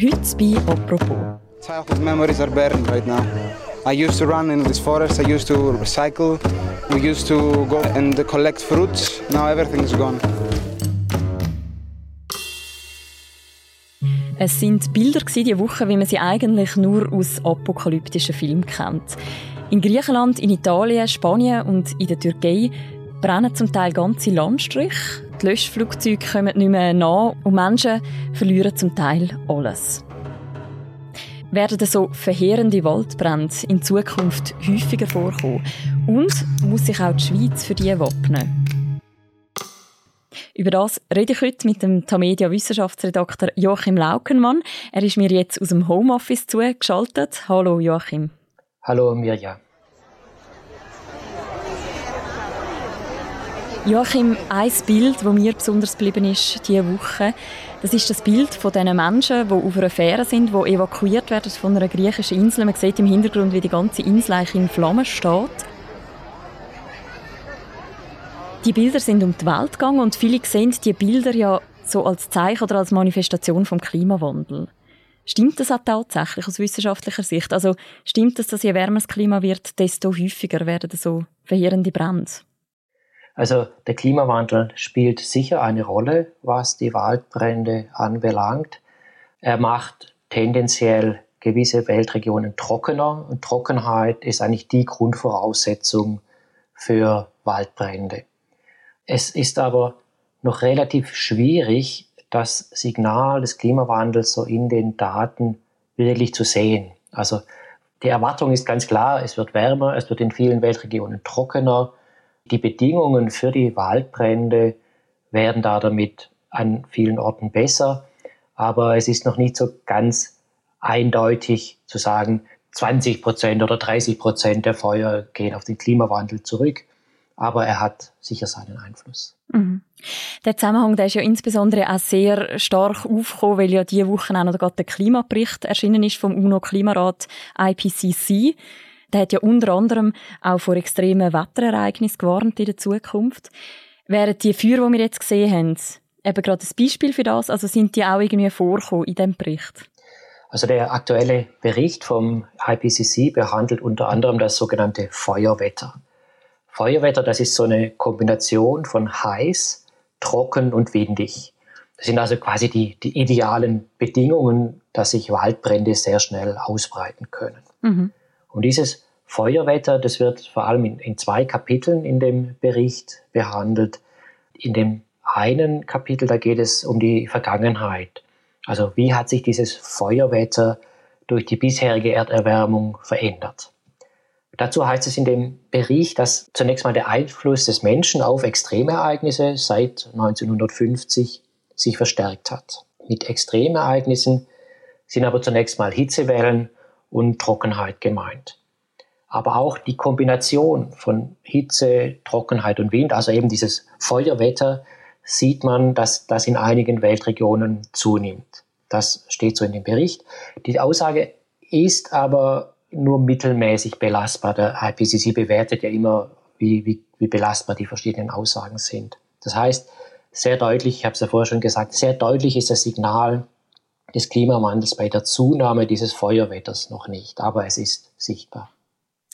Heute bei «Apropos». Childhood memories are burned right now. I used to run in this forest, I used to cycle, we used to go and collect fruits. Now everything is gone. Es sind Bilder diese Woche, wie man sie eigentlich nur aus apokalyptischen Filmen kennt. In Griechenland, in Italien, Spanien und in der Türkei brennen zum Teil ganze Landstriche. Die Löschflugzeuge kommen nicht mehr nach und Menschen verlieren zum Teil alles. Werden so verheerende Waldbrände in Zukunft häufiger vorkommen? Und muss sich auch die Schweiz für die wappnen? Über das rede ich heute mit dem Tamedia Wissenschaftsredakteur Joachim Laukenmann. Er ist mir jetzt aus dem Homeoffice zugeschaltet. Hallo Joachim. Hallo Mirja. Joachim, ein Bild, das mir besonders geblieben ist diese Woche, das ist das Bild von diesen Menschen, die auf einer Fähre sind, die evakuiert werden von einer griechischen Insel. Man sieht im Hintergrund, wie die ganze Insel in Flammen steht. Die Bilder sind um die Welt gegangen und viele sehen die Bilder ja so als Zeichen oder als Manifestation vom Klimawandel. Stimmt das auch tatsächlich aus wissenschaftlicher Sicht? Also stimmt es, dass je wärmer das Klima wird, desto häufiger werden so verheerende Brände? Also der Klimawandel spielt sicher eine Rolle, was die Waldbrände anbelangt. Er macht tendenziell gewisse Weltregionen trockener und Trockenheit ist eigentlich die Grundvoraussetzung für Waldbrände. Es ist aber noch relativ schwierig, das Signal des Klimawandels so in den Daten wirklich zu sehen. Also die Erwartung ist ganz klar, es wird wärmer, es wird in vielen Weltregionen trockener, die Bedingungen für die Waldbrände werden da damit an vielen Orten besser, aber es ist noch nicht so ganz eindeutig zu sagen, 20 Prozent oder 30 Prozent der Feuer gehen auf den Klimawandel zurück, aber er hat sicher seinen Einfluss. Mhm. Der Zusammenhang der ist ja insbesondere auch sehr stark aufgekommen, weil ja diese Woche auch noch der Klimabericht erschienen ist vom UNO-Klimarat IPCC. Der hat ja unter anderem auch vor extremen Wetterereignissen gewarnt in der Zukunft. Wären die Feuer, die wir jetzt gesehen haben, eben gerade ein Beispiel für das? Also sind die auch irgendwie vorgekommen in dem Bericht? Also der aktuelle Bericht vom IPCC behandelt unter anderem das sogenannte Feuerwetter. Feuerwetter, das ist so eine Kombination von heiß, trocken und windig. Das sind also quasi die, die idealen Bedingungen, dass sich Waldbrände sehr schnell ausbreiten können. Mhm. Und dieses Feuerwetter, das wird vor allem in, in zwei Kapiteln in dem Bericht behandelt. In dem einen Kapitel, da geht es um die Vergangenheit. Also wie hat sich dieses Feuerwetter durch die bisherige Erderwärmung verändert? Dazu heißt es in dem Bericht, dass zunächst mal der Einfluss des Menschen auf Extremereignisse seit 1950 sich verstärkt hat. Mit Extremereignissen sind aber zunächst mal Hitzewellen und Trockenheit gemeint. Aber auch die Kombination von Hitze, Trockenheit und Wind, also eben dieses Feuerwetter, sieht man, dass das in einigen Weltregionen zunimmt. Das steht so in dem Bericht. Die Aussage ist aber nur mittelmäßig belastbar. Der IPCC bewertet ja immer, wie, wie, wie belastbar die verschiedenen Aussagen sind. Das heißt, sehr deutlich, ich habe es ja vorher schon gesagt, sehr deutlich ist das Signal, des Klimawandels bei der Zunahme dieses Feuerwetters noch nicht, aber es ist sichtbar.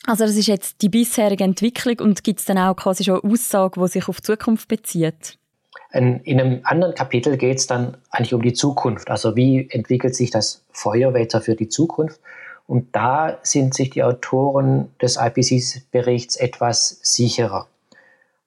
Also das ist jetzt die bisherige Entwicklung und gibt es dann auch quasi schon eine Aussage, die sich auf die Zukunft bezieht? In einem anderen Kapitel geht es dann eigentlich um die Zukunft. Also wie entwickelt sich das Feuerwetter für die Zukunft? Und da sind sich die Autoren des IPCC-Berichts etwas sicherer.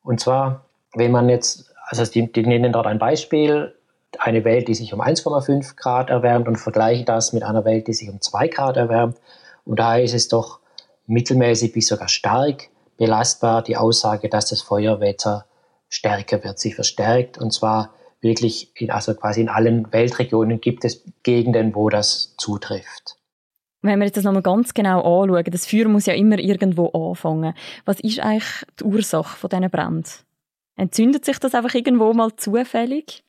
Und zwar, wenn man jetzt, also die, die nennen dort ein Beispiel, eine Welt, die sich um 1,5 Grad erwärmt und vergleiche das mit einer Welt, die sich um 2 Grad erwärmt. Und da ist es doch mittelmäßig bis sogar stark belastbar, die Aussage, dass das Feuerwetter stärker wird, sich verstärkt. Und zwar wirklich, in, also quasi in allen Weltregionen gibt es Gegenden, wo das zutrifft. Wenn wir jetzt das nochmal ganz genau anschauen, das Feuer muss ja immer irgendwo anfangen. Was ist eigentlich die Ursache von diesen Bränden? Entzündet sich das einfach irgendwo mal zufällig?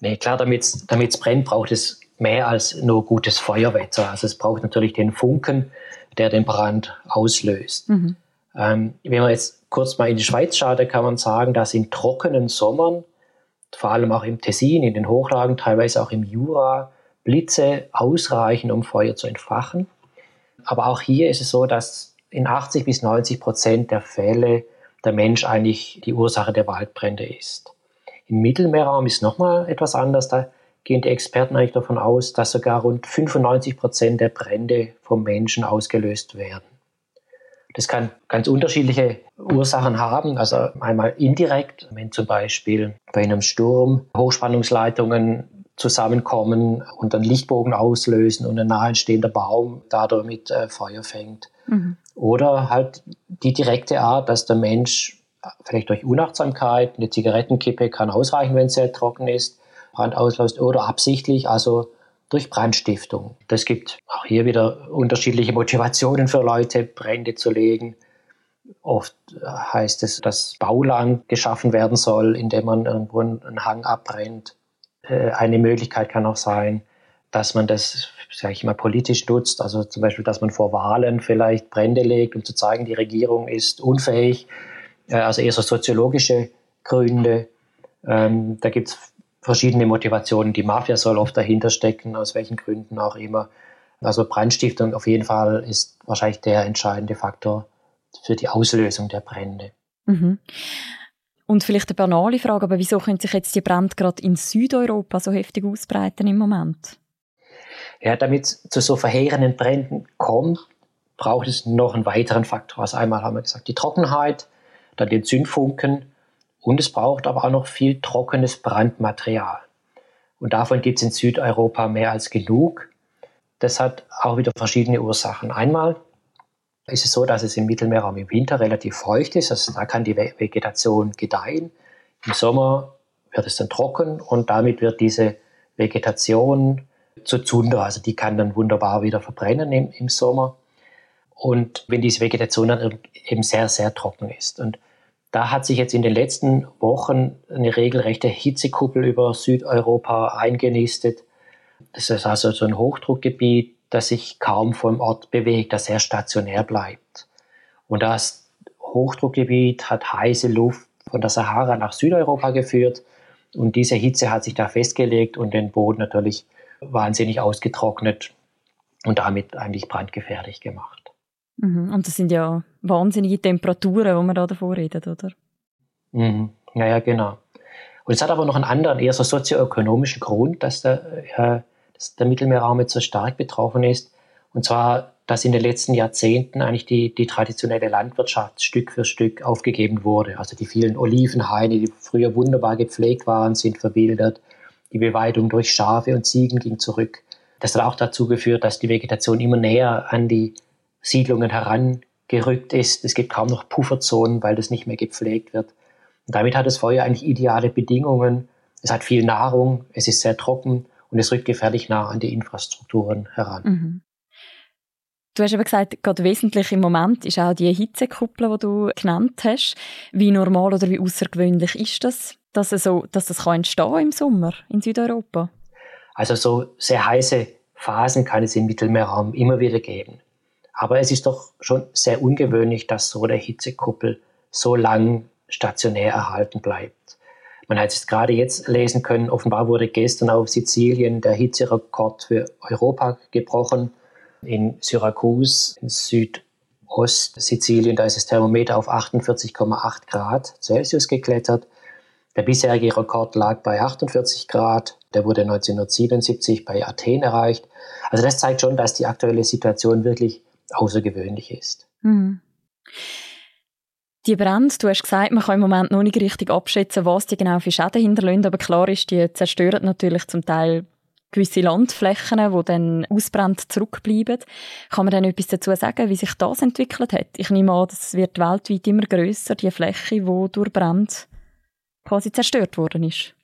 Nee, klar, damit es brennt, braucht es mehr als nur gutes Feuerwetter. Also es braucht natürlich den Funken, der den Brand auslöst. Mhm. Ähm, wenn man jetzt kurz mal in die Schweiz schaut, kann man sagen, dass in trockenen Sommern, vor allem auch im Tessin, in den Hochlagen, teilweise auch im Jura, Blitze ausreichen, um Feuer zu entfachen. Aber auch hier ist es so, dass in 80 bis 90 Prozent der Fälle der Mensch eigentlich die Ursache der Waldbrände ist. Im Mittelmeerraum ist nochmal etwas anders. Da gehen die Experten eigentlich davon aus, dass sogar rund 95 Prozent der Brände vom Menschen ausgelöst werden. Das kann ganz unterschiedliche Ursachen haben. Also einmal indirekt, wenn zum Beispiel bei einem Sturm Hochspannungsleitungen zusammenkommen und dann Lichtbogen auslösen und ein naheentstehender Baum dadurch äh, Feuer fängt. Mhm. Oder halt die direkte Art, dass der Mensch vielleicht durch Unachtsamkeit, eine Zigarettenkippe kann ausreichen, wenn es sehr trocken ist, Brand auslöst oder absichtlich, also durch Brandstiftung. Das gibt auch hier wieder unterschiedliche Motivationen für Leute, Brände zu legen. Oft heißt es, dass Bauland geschaffen werden soll, indem man irgendwo einen Hang abbrennt. Äh, eine Möglichkeit kann auch sein, dass man das, sage ich mal, politisch nutzt. Also zum Beispiel, dass man vor Wahlen vielleicht Brände legt, um zu zeigen, die Regierung ist unfähig. Äh, also eher so soziologische Gründe. Ähm, da gibt es verschiedene Motivationen. Die Mafia soll oft dahinter stecken, aus welchen Gründen auch immer. Also Brandstiftung auf jeden Fall ist wahrscheinlich der entscheidende Faktor für die Auslösung der Brände. Mhm. Und vielleicht eine banale Frage, aber wieso können sich jetzt die Brände gerade in Südeuropa so heftig ausbreiten im Moment? Ja, damit es zu so verheerenden Bränden kommt, braucht es noch einen weiteren Faktor. Also einmal haben wir gesagt, die Trockenheit, dann den Zündfunken und es braucht aber auch noch viel trockenes Brandmaterial. Und davon gibt es in Südeuropa mehr als genug. Das hat auch wieder verschiedene Ursachen. Einmal ist es so, dass es im Mittelmeerraum im Winter relativ feucht ist. Also da kann die Vegetation gedeihen. Im Sommer wird es dann trocken und damit wird diese Vegetation zu Zunder. Also die kann dann wunderbar wieder verbrennen im, im Sommer. Und wenn diese Vegetation dann eben sehr, sehr trocken ist. Und da hat sich jetzt in den letzten Wochen eine regelrechte Hitzekuppel über Südeuropa eingenistet. Das ist also so ein Hochdruckgebiet, das sich kaum vom Ort bewegt, das sehr stationär bleibt. Und das Hochdruckgebiet hat heiße Luft von der Sahara nach Südeuropa geführt. Und diese Hitze hat sich da festgelegt und den Boden natürlich wahnsinnig ausgetrocknet und damit eigentlich brandgefährlich gemacht. Mhm. Und das sind ja wahnsinnige Temperaturen, wo man da davor redet, oder? Mhm. Ja, ja, genau. Und es hat aber noch einen anderen, eher so sozioökonomischen Grund, dass der, äh, dass der Mittelmeerraum jetzt so stark betroffen ist. Und zwar, dass in den letzten Jahrzehnten eigentlich die, die traditionelle Landwirtschaft Stück für Stück aufgegeben wurde. Also die vielen Olivenhaine, die früher wunderbar gepflegt waren, sind verwildert. Die Beweidung durch Schafe und Ziegen ging zurück. Das hat auch dazu geführt, dass die Vegetation immer näher an die Siedlungen herangerückt ist. Es gibt kaum noch Pufferzonen, weil das nicht mehr gepflegt wird. Und damit hat das Feuer eigentlich ideale Bedingungen. Es hat viel Nahrung, es ist sehr trocken und es rückt gefährlich nah an die Infrastrukturen heran. Mhm. Du hast aber gesagt, gerade wesentlich im Moment ist auch die Hitzekuppel, die du genannt hast. Wie normal oder wie außergewöhnlich ist das, dass, es so, dass das kann entstehen im Sommer in Südeuropa? Also so sehr heiße Phasen kann es im Mittelmeerraum immer wieder geben. Aber es ist doch schon sehr ungewöhnlich, dass so eine Hitzekuppel so lang stationär erhalten bleibt. Man hat es gerade jetzt lesen können, offenbar wurde gestern auf Sizilien der Hitzerekord für Europa gebrochen. In Syrakus, in Südost-Sizilien, da ist das Thermometer auf 48,8 Grad Celsius geklettert. Der bisherige Rekord lag bei 48 Grad. Der wurde 1977 bei Athen erreicht. Also das zeigt schon, dass die aktuelle Situation wirklich außergewöhnlich ist. Mhm. Die Brände, du hast gesagt, man kann im Moment noch nicht richtig abschätzen, was die genau für Schäden hinterlassen, aber klar ist, die zerstören natürlich zum Teil gewisse Landflächen, die dann ausbrennt zurückbleiben. Kann man dann etwas dazu sagen, wie sich das entwickelt hat? Ich nehme an, das wird weltweit immer grösser, die Fläche, die durch Brand quasi zerstört worden ist.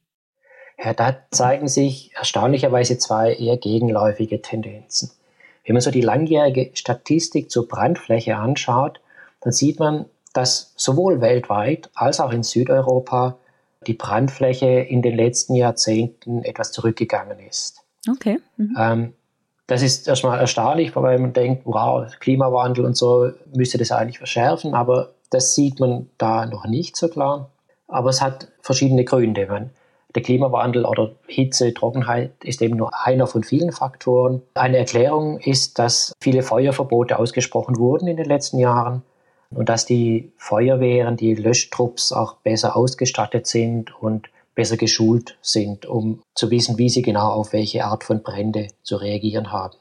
Ja, da zeigen sich erstaunlicherweise zwei eher gegenläufige Tendenzen. Wenn man so die langjährige Statistik zur Brandfläche anschaut, dann sieht man, dass sowohl weltweit als auch in Südeuropa die Brandfläche in den letzten Jahrzehnten etwas zurückgegangen ist. Okay. Mhm. Ähm, das ist erstmal erstaunlich, weil man denkt, wow, Klimawandel und so müsste das eigentlich verschärfen, aber das sieht man da noch nicht so klar. Aber es hat verschiedene Gründe. Man, Der Klimawandel oder Hitze, Trockenheit ist eben nur einer von vielen Faktoren. Eine Erklärung ist, dass viele Feuerverbote ausgesprochen wurden in den letzten Jahren und dass die Feuerwehren, die Löschtrupps auch besser ausgestattet sind und besser geschult sind, um zu wissen, wie sie genau auf welche Art von Brände zu reagieren haben.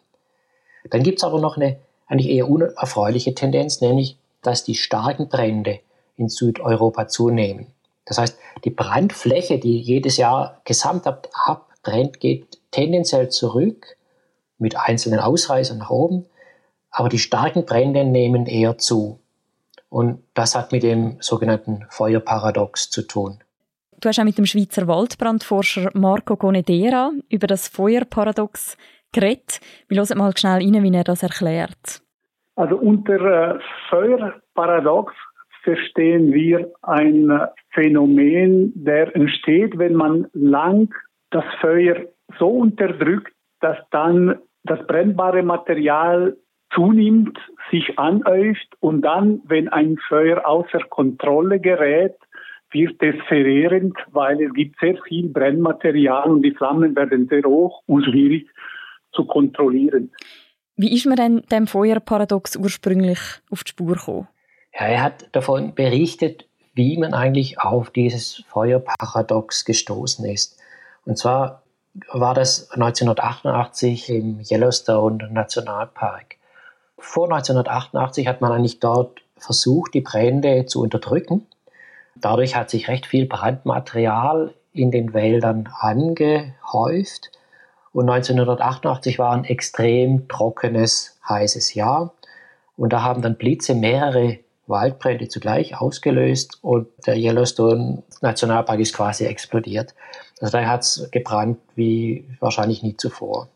Dann gibt es aber noch eine eigentlich eher unerfreuliche Tendenz, nämlich dass die starken Brände in Südeuropa zunehmen. Das heißt, die Brandfläche, die jedes Jahr gesamt abbrennt, geht tendenziell zurück mit einzelnen Ausreißern nach oben, aber die starken Brände nehmen eher zu. Und das hat mit dem sogenannten Feuerparadox zu tun. Du hast auch mit dem Schweizer Waldbrandforscher Marco Gonedera über das Feuerparadox geredet. Wir hören mal schnell rein, wie er das erklärt. Also unter äh, Feuerparadox verstehen wir ein Phänomen, der entsteht, wenn man lang das Feuer so unterdrückt, dass dann das brennbare Material zunimmt, sich anhäuft und dann, wenn ein Feuer außer Kontrolle gerät, wird es verheerend, weil es gibt sehr viel Brennmaterial und die Flammen werden sehr hoch und schwierig zu kontrollieren. Wie ist man denn dem Feuerparadox ursprünglich auf die Spur gekommen? Ja, er hat davon berichtet, wie man eigentlich auf dieses Feuerparadox gestoßen ist. Und zwar war das 1988 im Yellowstone Nationalpark. Vor 1988 hat man eigentlich dort versucht, die Brände zu unterdrücken. Dadurch hat sich recht viel Brandmaterial in den Wäldern angehäuft. Und 1988 war ein extrem trockenes, heißes Jahr. Und da haben dann Blitze mehrere Waldbrände zugleich ausgelöst und der Yellowstone Nationalpark ist quasi explodiert. Also da hat es gebrannt wie wahrscheinlich nie zuvor.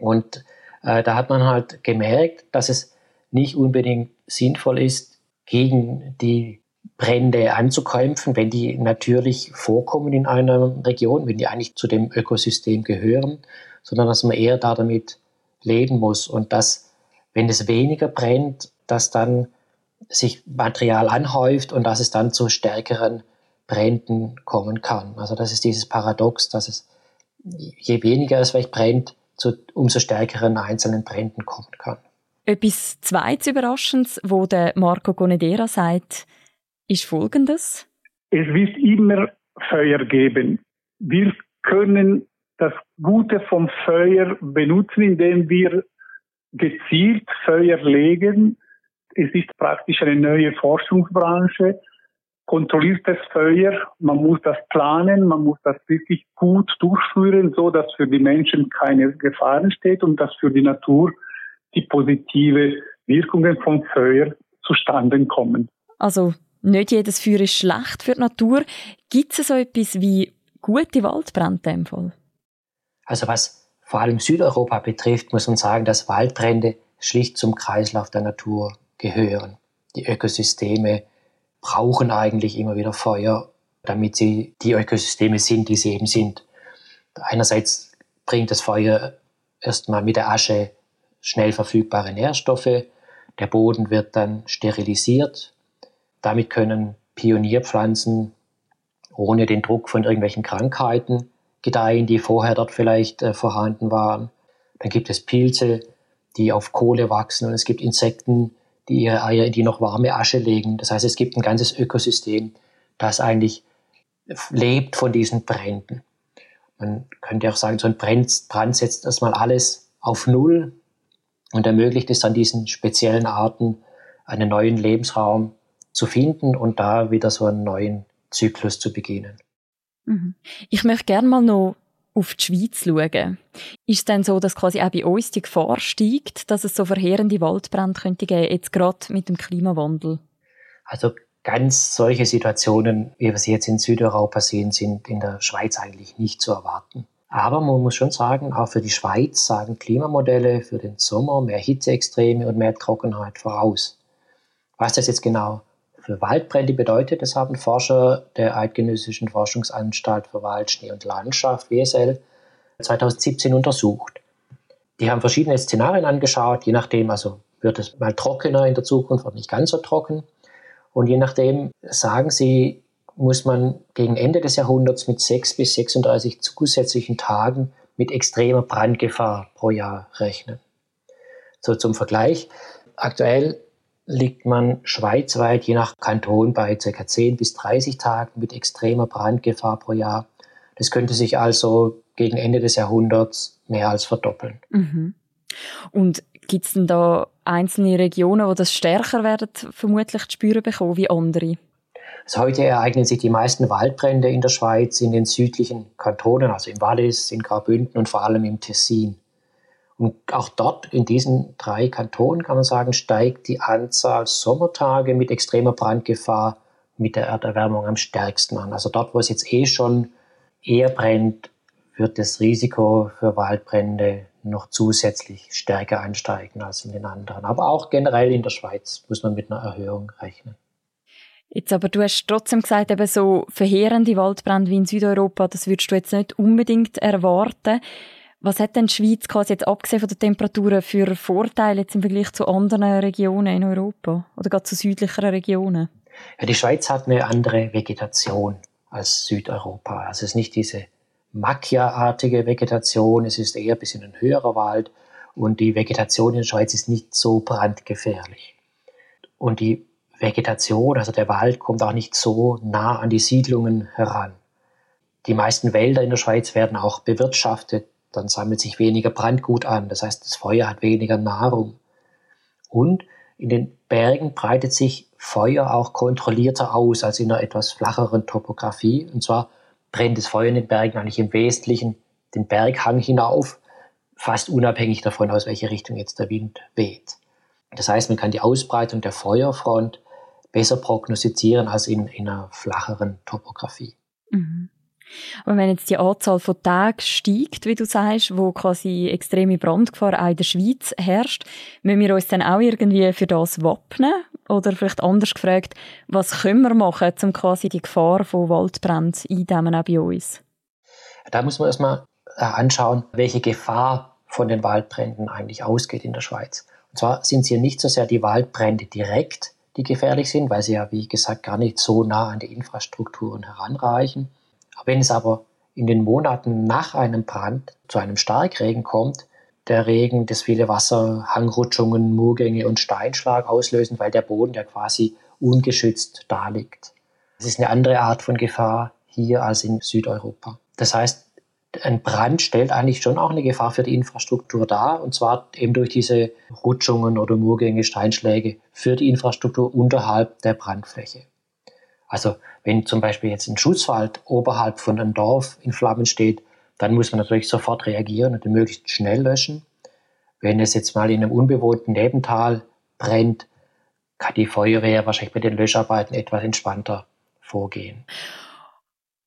Und äh, da hat man halt gemerkt, dass es nicht unbedingt sinnvoll ist, gegen die Brände anzukämpfen, wenn die natürlich vorkommen in einer Region, wenn die eigentlich zu dem Ökosystem gehören, sondern dass man eher da damit leben muss und dass, wenn es weniger brennt, dass dann sich Material anhäuft und dass es dann zu stärkeren Bränden kommen kann. Also das ist dieses Paradox, dass es je weniger es vielleicht brennt, zu umso stärkeren einzelnen Bränden kommen kann. Etwas zweites Überraschendes, wo der Marco Gonedera sagt, ist folgendes. Es wird immer Feuer geben. Wir können das Gute vom Feuer benutzen, indem wir gezielt Feuer legen es ist praktisch eine neue Forschungsbranche. Kontrolliertes Feuer, man muss das planen, man muss das wirklich gut durchführen, so dass für die Menschen keine Gefahr entsteht und dass für die Natur die positive Wirkungen vom Feuer zustande kommen. Also nicht jedes Feuer ist schlecht für die Natur. Gibt es so etwas wie gute Waldbrände dem Fall? Also was vor allem Südeuropa betrifft, muss man sagen, dass Waldbrände schlicht zum Kreislauf der Natur gehören. Die Ökosysteme brauchen eigentlich immer wieder Feuer, damit sie die Ökosysteme sind, die sie eben sind. Einerseits bringt das Feuer erstmal mit der Asche schnell verfügbare Nährstoffe. Der Boden wird dann sterilisiert. Damit können Pionierpflanzen ohne den Druck von irgendwelchen Krankheiten gedeihen, die vorher dort vielleicht äh, vorhanden waren. Dann gibt es Pilze, die auf Kohle wachsen und es gibt Insekten, die ihre Eier in die noch warme Asche legen. Das heißt, es gibt ein ganzes Ökosystem, das eigentlich lebt von diesen Bränden. Man könnte auch sagen, so ein Brand, setzt erstmal alles auf Null und ermöglicht es dann diesen speziellen Arten einen neuen Lebensraum zu finden und da wieder so einen neuen Zyklus zu beginnen. Mhm. Ich möchte gerne mal noch auf die Schweiz schauen. Ist es denn so, dass quasi auch bei uns die Gefahr steigt, dass es so verheerende Waldbrände könnte geben, jetzt gerade mit dem Klimawandel? Also ganz solche Situationen, wie wir sie jetzt in Südeuropa sehen, sind in der Schweiz eigentlich nicht zu erwarten. Aber man muss schon sagen, auch für die Schweiz sagen Klimamodelle für den Sommer mehr Hitzeextreme und mehr Trockenheit voraus. Was das jetzt genau für Waldbrände bedeutet, das haben Forscher der Eidgenössischen Forschungsanstalt für Wald, Schnee und Landschaft, WSL, 2017 untersucht. Die haben verschiedene Szenarien angeschaut, je nachdem, also wird es mal trockener in der Zukunft oder nicht ganz so trocken. Und je nachdem sagen sie, muss man gegen Ende des Jahrhunderts mit 6 bis 36 zusätzlichen Tagen mit extremer Brandgefahr pro Jahr rechnen. So zum Vergleich. Aktuell liegt man schweizweit je nach Kanton bei ca. 10 bis 30 Tagen mit extremer Brandgefahr pro Jahr. Das könnte sich also gegen Ende des Jahrhunderts mehr als verdoppeln. Mhm. Und gibt es denn da einzelne Regionen, wo das stärker werden, vermutlich zu spüren bekommen wie andere? Also heute ereignen sich die meisten Waldbrände in der Schweiz in den südlichen Kantonen, also im Wallis, in Graubünden und vor allem im Tessin. Und auch dort in diesen drei Kantonen kann man sagen, steigt die Anzahl Sommertage mit extremer Brandgefahr mit der Erderwärmung am stärksten an. Also dort, wo es jetzt eh schon eher brennt, wird das Risiko für Waldbrände noch zusätzlich stärker ansteigen als in den anderen. Aber auch generell in der Schweiz muss man mit einer Erhöhung rechnen. Jetzt aber, du hast trotzdem gesagt, eben so verheerende Waldbrände wie in Südeuropa, das würdest du jetzt nicht unbedingt erwarten. Was hat denn die Schweiz quasi jetzt abgesehen von den Temperaturen für Vorteile jetzt im Vergleich zu anderen Regionen in Europa oder gerade zu südlicheren Regionen? Ja, die Schweiz hat eine andere Vegetation als Südeuropa. Also es ist nicht diese Macchia-artige Vegetation, es ist eher ein bisschen ein höherer Wald und die Vegetation in der Schweiz ist nicht so brandgefährlich. Und die Vegetation, also der Wald, kommt auch nicht so nah an die Siedlungen heran. Die meisten Wälder in der Schweiz werden auch bewirtschaftet, dann sammelt sich weniger Brandgut an, das heißt, das Feuer hat weniger Nahrung. Und in den Bergen breitet sich Feuer auch kontrollierter aus als in einer etwas flacheren Topografie. Und zwar brennt das Feuer in den Bergen eigentlich im Wesentlichen den Berghang hinauf, fast unabhängig davon, aus welcher Richtung jetzt der Wind weht. Das heißt, man kann die Ausbreitung der Feuerfront besser prognostizieren als in, in einer flacheren Topografie. Mhm. Aber wenn jetzt die Anzahl von Tagen steigt, wie du sagst, wo quasi extreme Brandgefahr auch in der Schweiz herrscht, müssen wir uns dann auch irgendwie für das wappnen? Oder vielleicht anders gefragt, was können wir machen, um quasi die Gefahr von Waldbränden eindämmen auch bei uns? Da muss man erstmal äh, anschauen, welche Gefahr von den Waldbränden eigentlich ausgeht in der Schweiz. Und zwar sind es hier nicht so sehr die Waldbrände direkt, die gefährlich sind, weil sie ja, wie gesagt, gar nicht so nah an die Infrastrukturen heranreichen. Wenn es aber in den Monaten nach einem Brand zu einem Starkregen kommt, der Regen, das viele Wasser, Hangrutschungen, Murgänge und Steinschlag auslösen, weil der Boden ja quasi ungeschützt da liegt. Das ist eine andere Art von Gefahr hier als in Südeuropa. Das heißt, ein Brand stellt eigentlich schon auch eine Gefahr für die Infrastruktur dar, und zwar eben durch diese Rutschungen oder Murgänge, Steinschläge für die Infrastruktur unterhalb der Brandfläche. Also wenn zum Beispiel jetzt ein Schutzwald oberhalb von einem Dorf in Flammen steht, dann muss man natürlich sofort reagieren und den möglichst schnell löschen. Wenn es jetzt mal in einem unbewohnten Nebental brennt, kann die Feuerwehr wahrscheinlich bei den Löscharbeiten etwas entspannter vorgehen.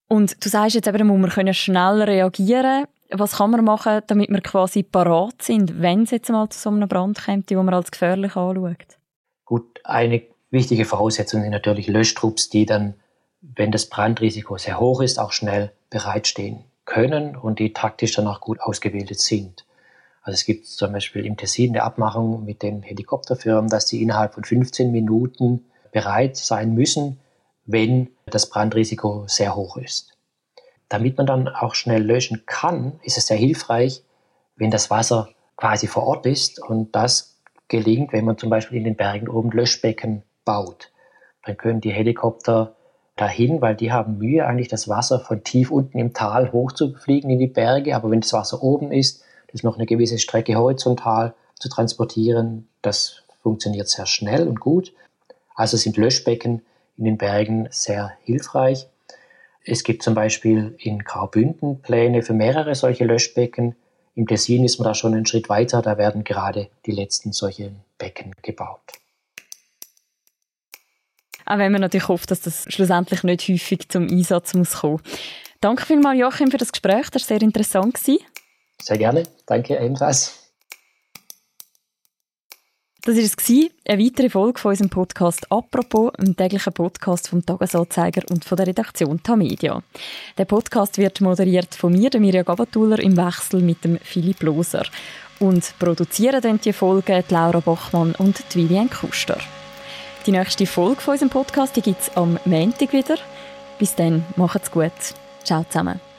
Und du sagst jetzt eben, muss man schnell reagieren. Was kann man machen, damit wir quasi parat sind, wenn es jetzt mal zu so einem Brand kommt, die man als gefährlich anschaut? Gut, eine wichtige Voraussetzung sind natürlich Löschtrupps, die dann, wenn das Brandrisiko sehr hoch ist, auch schnell bereitstehen können und die taktisch dann auch gut ausgebildet sind. Also es gibt zum Beispiel im Tessin eine Abmachung mit den Helikopterfirmen, dass sie innerhalb von 15 Minuten bereit sein müssen, wenn das Brandrisiko sehr hoch ist. Damit man dann auch schnell löschen kann, ist es sehr hilfreich, wenn das Wasser quasi vor Ort ist und das gelingt, wenn man zum Beispiel in den Bergen oben Löschbecken baut. Dann können die Helikopter dahin, weil die haben Mühe, eigentlich das Wasser von tief unten im Tal hochzufliegen in die Berge. Aber wenn das Wasser oben ist, das noch eine gewisse Strecke horizontal zu transportieren, das funktioniert sehr schnell und gut. Also sind Löschbecken in den Bergen sehr hilfreich. Es gibt zum Beispiel in Graubünden Pläne für mehrere solche Löschbecken. Im Tessin ist man da schon einen Schritt weiter, da werden gerade die letzten solchen Becken gebaut. Auch wenn man natürlich hofft, dass das schlussendlich nicht häufig zum Einsatz muss kommen. Danke vielmals, Joachim, für das Gespräch. Das war sehr interessant. Sehr gerne. Danke ebenfalls. Das war es, eine weitere Folge von unserem Podcast «Apropos», einem täglichen Podcast vom Tagesanzeiger und von der Redaktion Tamedia. Der Podcast wird moderiert von mir, der Mirja Gabatuller, im Wechsel mit dem Philipp Loser. Und produzieren die Folge die Laura Bachmann und die Vivian Kuster. Die nächste Folge von unserem Podcast gibt es am Montag wieder. Bis dann, macht's gut. Ciao zusammen.